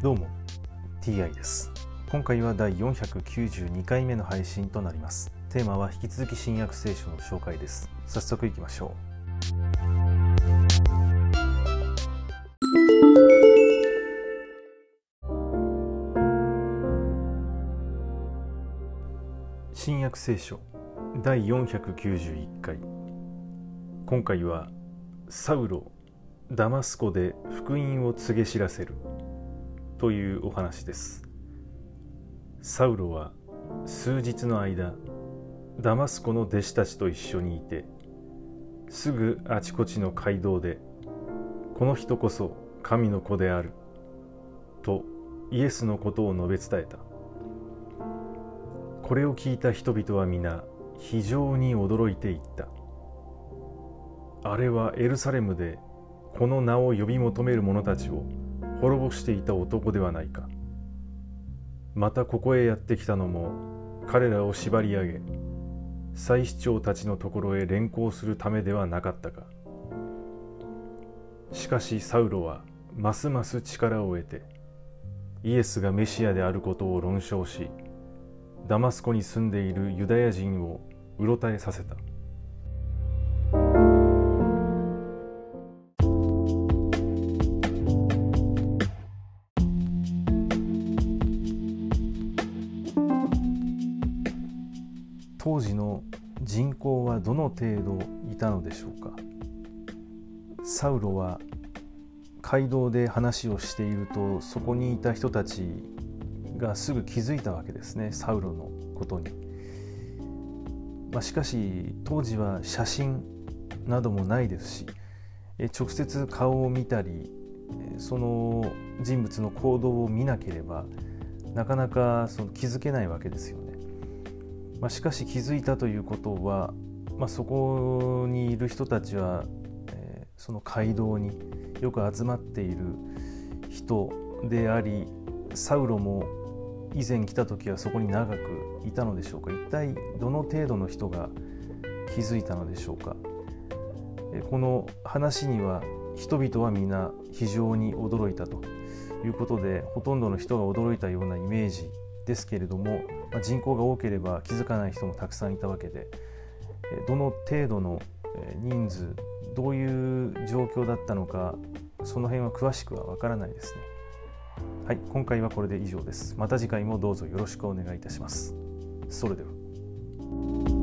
どうも TI です。今回は第492回目の配信となります。テーマは引き続き新約聖書の紹介です。早速いきましょう。新約聖書第491回。今回はサウロダマスコで福音を告げ知らせる。というお話です。サウロは数日の間ダマスコの弟子たちと一緒にいてすぐあちこちの街道でこの人こそ神の子であるとイエスのことを述べ伝えた。これを聞いた人々は皆非常に驚いていった。あれはエルサレムでこの名を呼び求める者たちを滅ぼしていた男ではないか。またここへやってきたのも彼らを縛り上げ祭司長たちのところへ連行するためではなかったか。しかしサウロはますます力を得てイエスがメシアであることを論証しダマスコに住んでいるユダヤ人をうろたえさせた。当時の人口はどの程度いたのでしょうか？サウロは街道で話をしているとそこにいた人たちがすぐ気づいたわけですねサウロのことに、まあ、しかし当時は写真などもないですし直接顔を見たりその人物の行動を見なければなかなかその気づけないわけですよね。まあ、しかし気づいたということは、まあ、そこにいる人たちは、えー、その街道によく集まっている人でありサウロも以前来た時はそこに長くいたのでしょうか。一体どの程度の人が気づいたのでしょうか。この話には人々は皆非常に驚いたということでほとんどの人が驚いたようなイメージですけれども、まあ、人口が多ければ気づかない人もたくさんいたわけでどの程度の人数どういう状況だったのかその辺は詳しくはわからないですね。はい、今回はこれで以上です。また次回もどうぞよろしくお願いいたします。それでは。